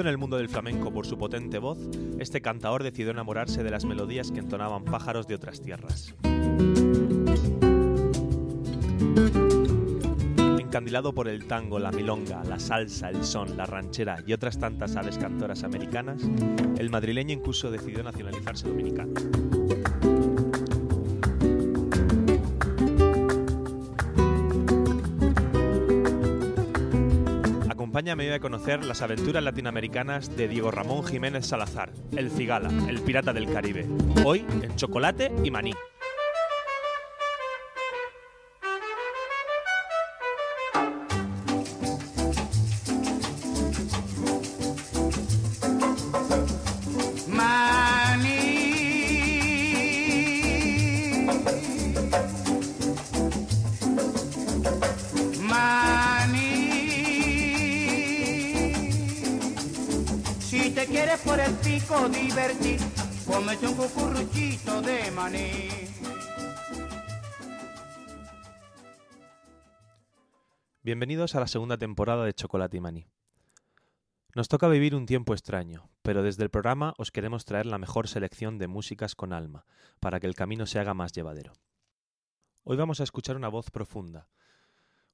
En el mundo del flamenco por su potente voz, este cantador decidió enamorarse de las melodías que entonaban pájaros de otras tierras. Encandilado por el tango, la milonga, la salsa, el son, la ranchera y otras tantas aves cantoras americanas, el madrileño incluso decidió nacionalizarse dominicano. Acompáñame hoy a conocer las aventuras latinoamericanas de Diego Ramón Jiménez Salazar, el cigala, el pirata del Caribe. Hoy en chocolate y maní. De maní. Bienvenidos a la segunda temporada de Chocolate y Maní. Nos toca vivir un tiempo extraño, pero desde el programa os queremos traer la mejor selección de músicas con alma, para que el camino se haga más llevadero. Hoy vamos a escuchar una voz profunda,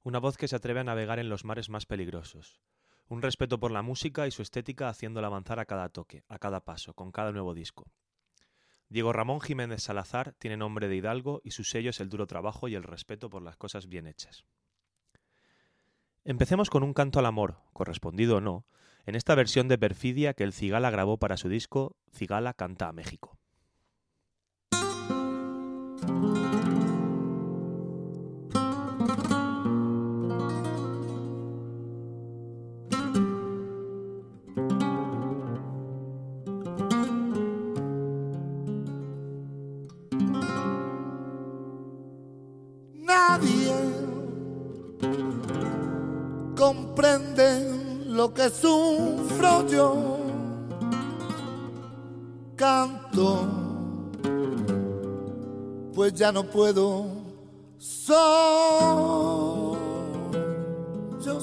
una voz que se atreve a navegar en los mares más peligrosos, un respeto por la música y su estética haciéndola avanzar a cada toque, a cada paso, con cada nuevo disco. Diego Ramón Jiménez Salazar tiene nombre de hidalgo y su sello es el duro trabajo y el respeto por las cosas bien hechas. Empecemos con un canto al amor, correspondido o no, en esta versión de Perfidia que el Cigala grabó para su disco Cigala canta a México. Lo que sufro yo. Canto, pues ya no puedo solo. Yo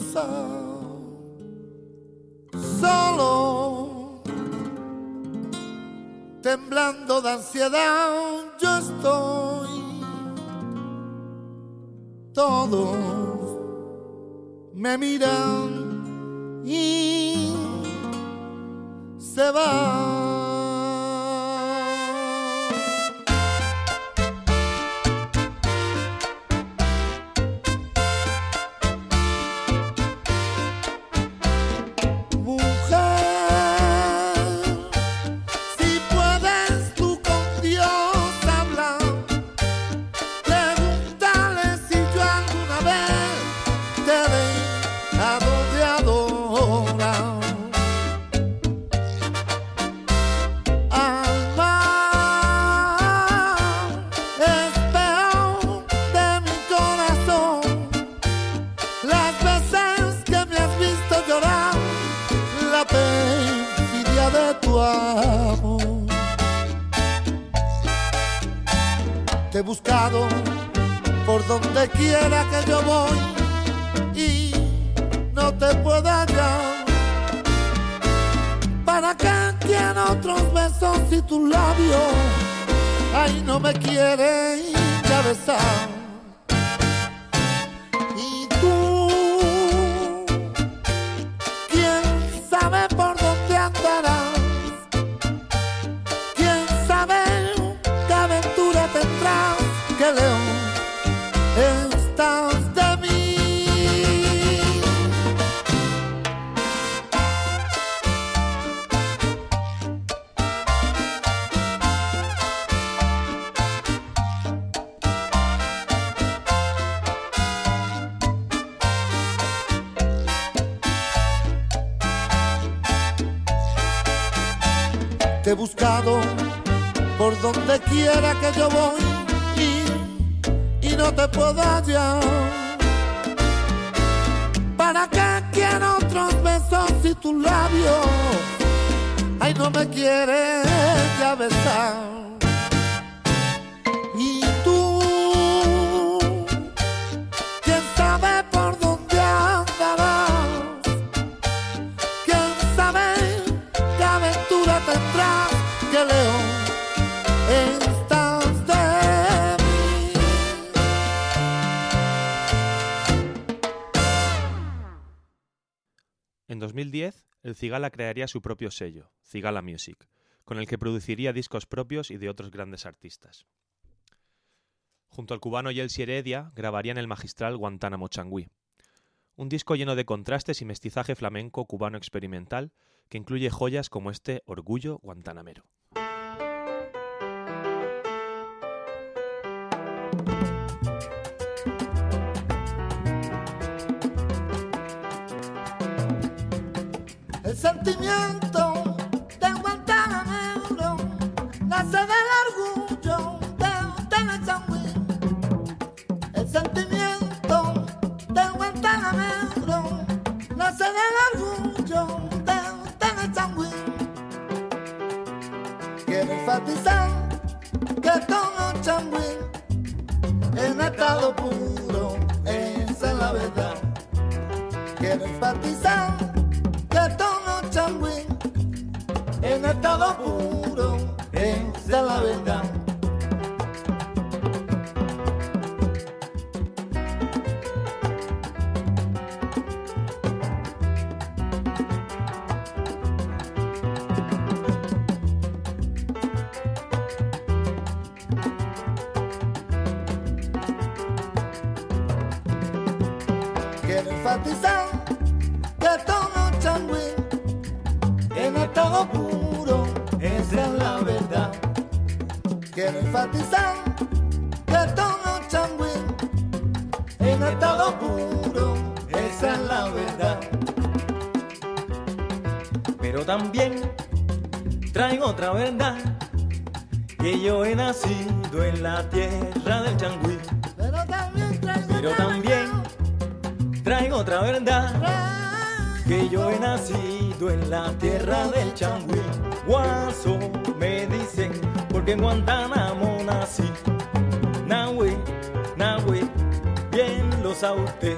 solo, temblando de ansiedad, yo estoy. Todos me miran y se va. Quiera que yo voy y, no te puedo hallar. ¿Para qué quiero otros besos si tus labios, ay, no me quieres ya besar? 2010, el Cigala crearía su propio sello, Cigala Music, con el que produciría discos propios y de otros grandes artistas. Junto al cubano Yelsi Heredia grabarían el magistral Guantánamo Changui, un disco lleno de contrastes y mestizaje flamenco cubano experimental que incluye joyas como este Orgullo Guantanamero. Sentimiento de Guantánamo nace del orgullo de Tenachangui. El sentimiento de Guantánamo nace del orgullo de Tenachangui. Quiero enfatizar que todo changui en estado puro, esa es la verdad. Quiero enfatizar estado puro, esa es la verdad. También traigo otra verdad, que yo he nacido en la tierra del Changüí, Pero también traigo pero otra también traigo otra verdad, verdad. que yo he nacido en la tierra del Changüí. Guaso me dicen, porque en Guantánamo nací. Nahue, Nahue, bien lo sabe usted.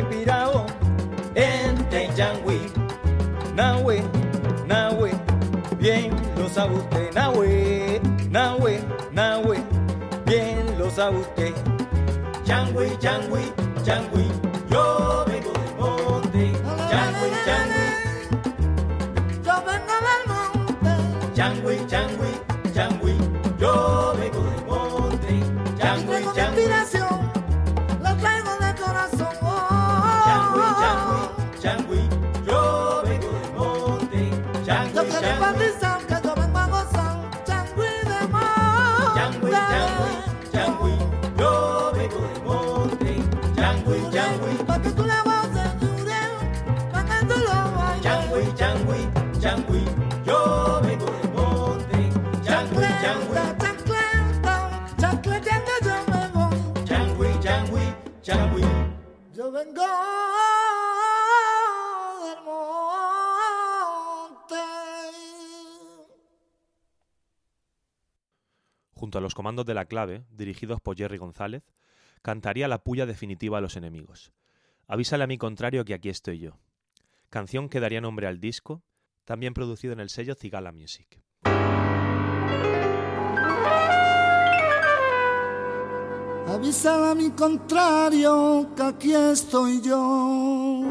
Yurien que me ha inspirado este changüí. Nahue, Nahue, bien lo sabe usted. Nahue, Nahue, Nahue, bien lo sabe usted. Changüí, changüí, changüí, yo vengo del monte. Changüí, changüí, Yo vengo del monte, changüí, changüí, Junto a los comandos de la clave, dirigidos por Jerry González, cantaría la puya definitiva a los enemigos. Avísale a mi contrario que aquí estoy yo. Canción que daría nombre al disco, también producido en el sello Cigala Music. Avísala a mi contrario que aquí estoy yo.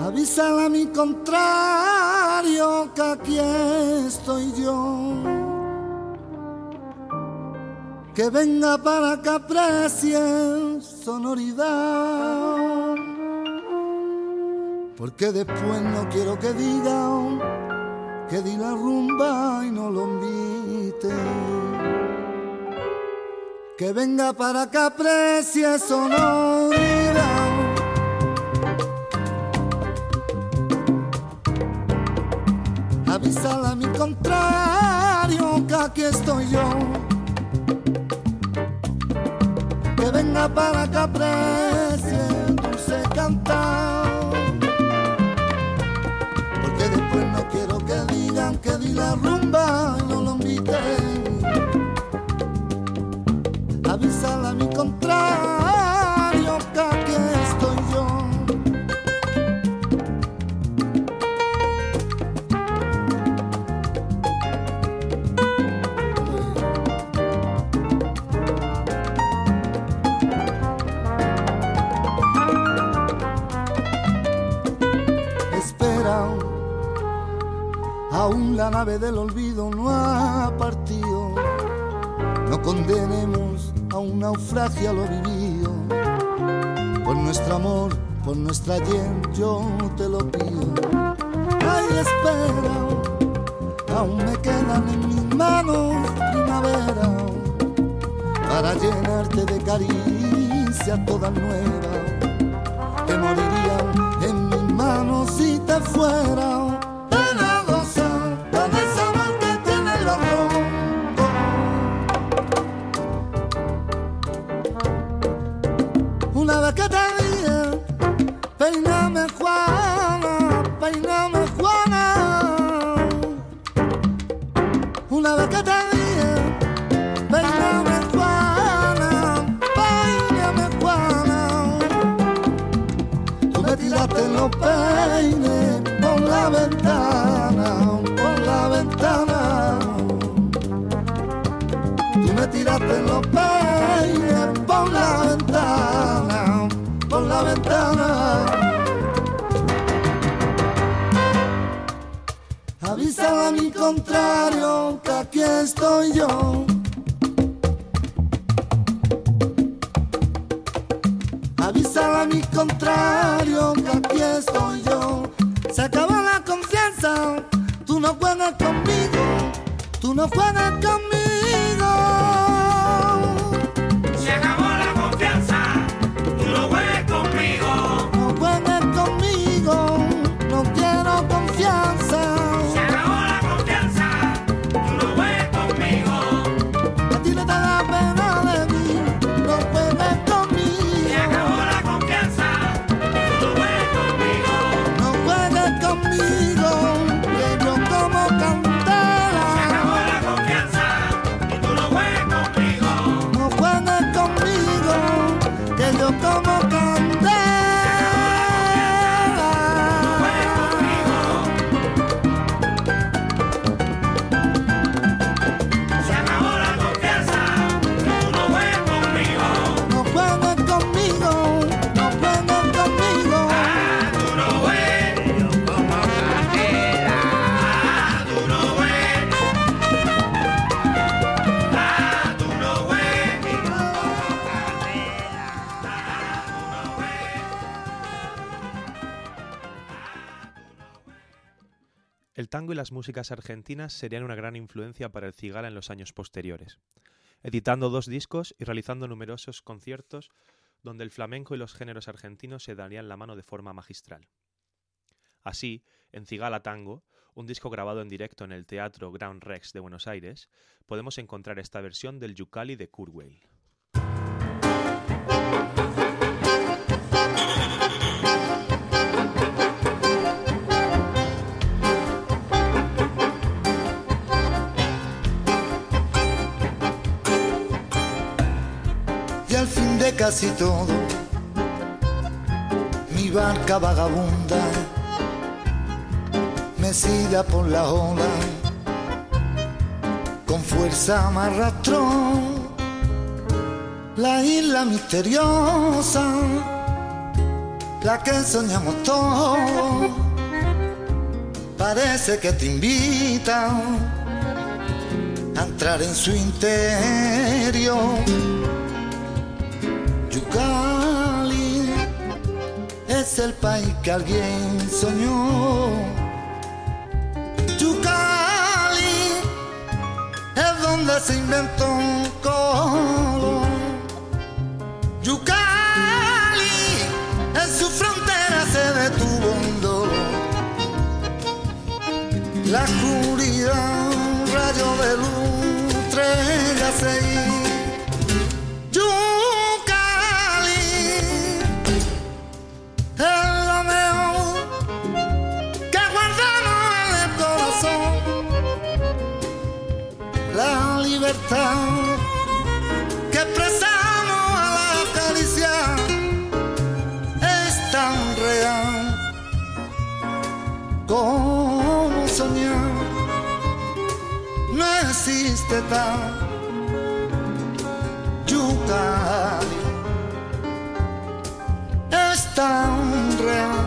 Avísala a mi contrario que aquí estoy yo. Que venga para que aprecie sonoridad. Porque después no quiero que digan que di la rumba y no lo invite. Que venga para que aprecie sonoridad. Avísala a mi contrario que aquí estoy yo. Que venga para que aprecie dulce cantar. Porque después no quiero que digan que di la rumba y no lo invité. Mi contrario que aquí estoy yo. espera. Aún la nave del olvido no ha partido. No condenemos a un naufragio lo vivido. Por nuestro amor, por nuestra gente, yo te lo pido. Ay, espera. Aún me quedan en mis manos primavera para llenarte de caricias todas nuevas que morirían en mis manos si te fuera. Contrario que aquí estoy yo. Avísala a mi contrario que aquí estoy yo. Se acabó la confianza, tú no juegas conmigo, tú no juegas conmigo. El tango y las músicas argentinas serían una gran influencia para el Cigala en los años posteriores, editando dos discos y realizando numerosos conciertos donde el flamenco y los géneros argentinos se darían la mano de forma magistral. Así, en Cigala Tango, un disco grabado en directo en el Teatro Ground Rex de Buenos Aires, podemos encontrar esta versión del Yucali de Kurt casi todo, mi barca vagabunda, mecida por la ola, con fuerza amarra nuestro, la isla misteriosa, la que soñamos todos, parece que te invita a entrar en su interior. Es el país que alguien soñó. Yucali es donde se inventó un color. Yucali en su frontera se detuvo un dolor. La oscuridad, un rayo de luz, estrella libertad que expresamos a la caricia es tan real como soñar. No existe tal Yucali es tan real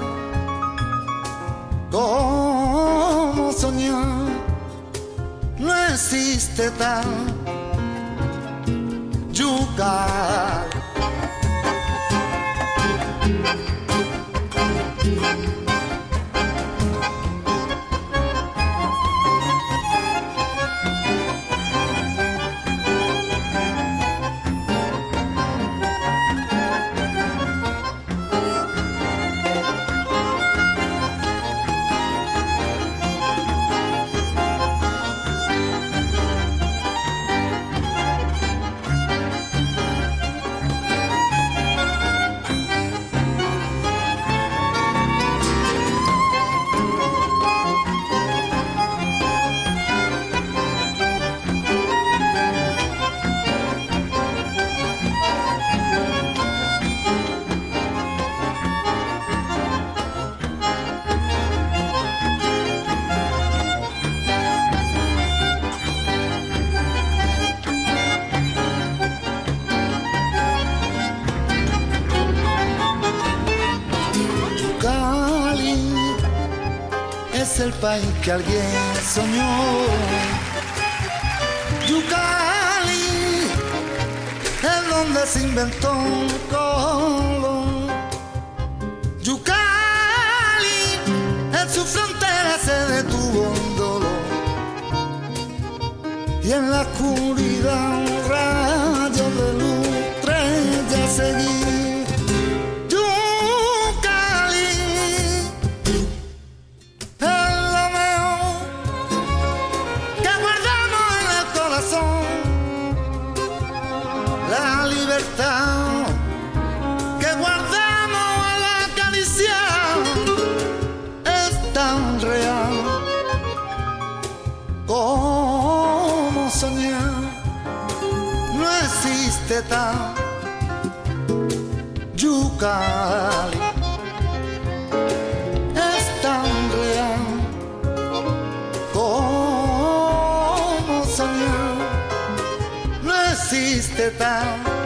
como soñar. No existe tal alguien soñó. Yucali es donde se inventó un color. Yucali en su frontera se detuvo un dolor. Y en la oscuridad Yucali es tan real como soñar. No existe tal.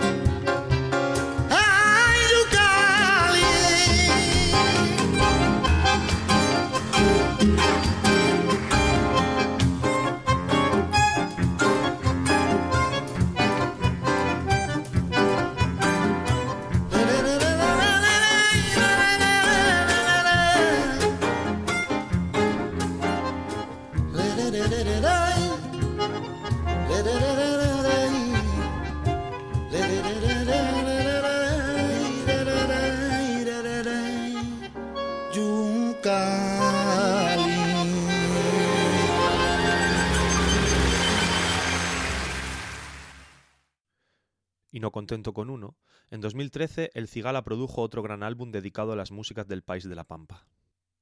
Contento con uno, en 2013 el Cigala produjo otro gran álbum dedicado a las músicas del país de la Pampa,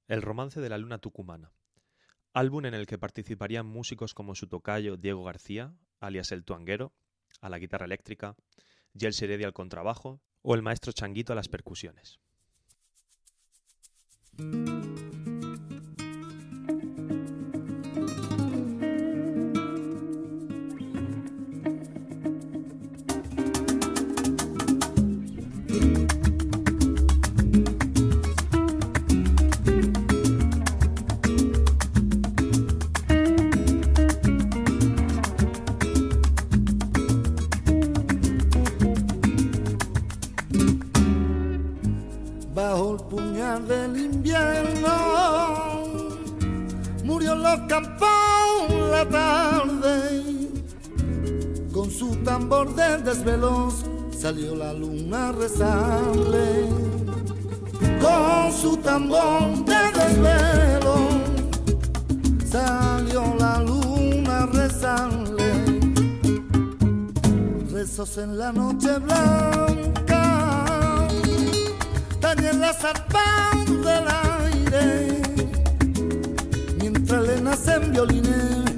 El romance de la luna tucumana, álbum en el que participarían músicos como su tocayo Diego García, alias El Tuanguero, a la guitarra eléctrica, Gel Heredia al contrabajo o el maestro Changuito a las percusiones. Los campos la tarde, con su tambor de desvelos salió la luna a rezarle. Con su tambor de desvelo salió la luna a rezarle. Rezos en la noche blanca, también la zarpa del aire, nacen violines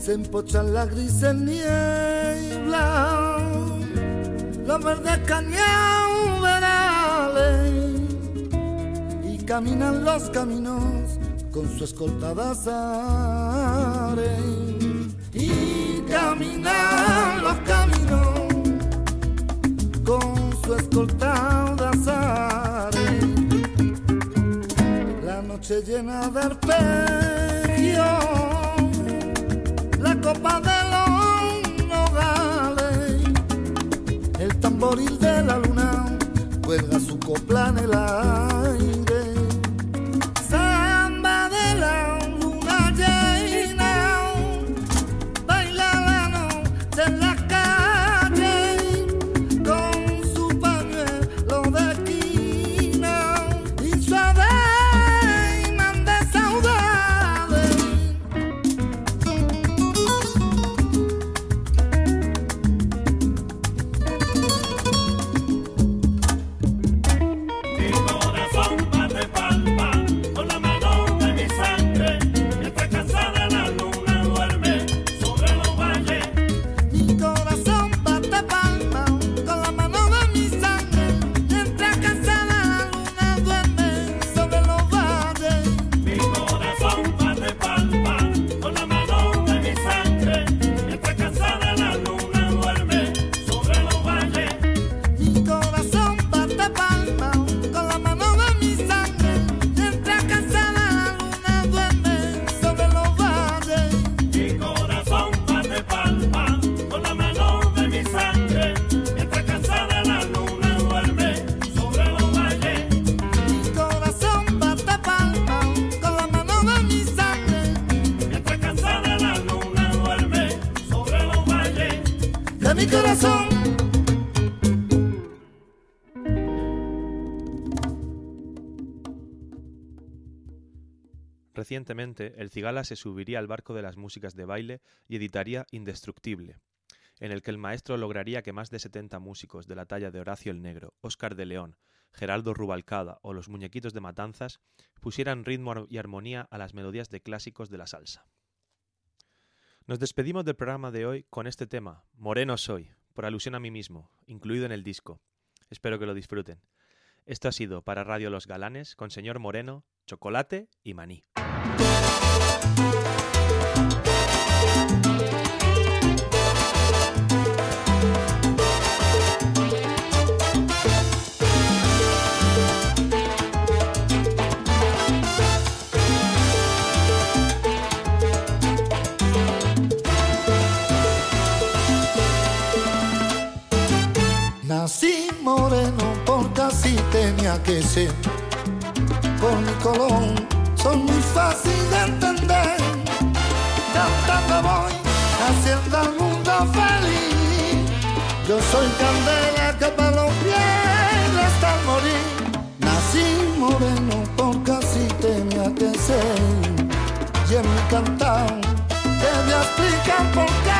se empochan la gris niebla, los verdes cañaverales y caminan los caminos con su escolta azares. Y caminan los caminos con su escolta azares. La noche llena de arpegios la copa de los nogales, el tamboril de la luna cuelga su copla en el aire. Recientemente, el Cigala se subiría al barco de las músicas de baile y editaría Indestructible, en el que el maestro lograría que más de 70 músicos de la talla de Horacio el Negro, Óscar de León, Geraldo Rubalcada o los Muñequitos de Matanzas pusieran ritmo y armonía a las melodías de clásicos de la salsa. Nos despedimos del programa de hoy con este tema, Moreno Soy, por alusión a mí mismo, incluido en el disco. Espero que lo disfruten. Esto ha sido para Radio Los Galanes con señor Moreno, chocolate y maní. Ser. Por mi color soy muy fácil de entender. Cantando voy haciendo al mundo feliz. Yo soy candela que para los pies hasta morir. Nací moreno porque así tenía que ser. Y en mi cantar te voy a explicar por qué.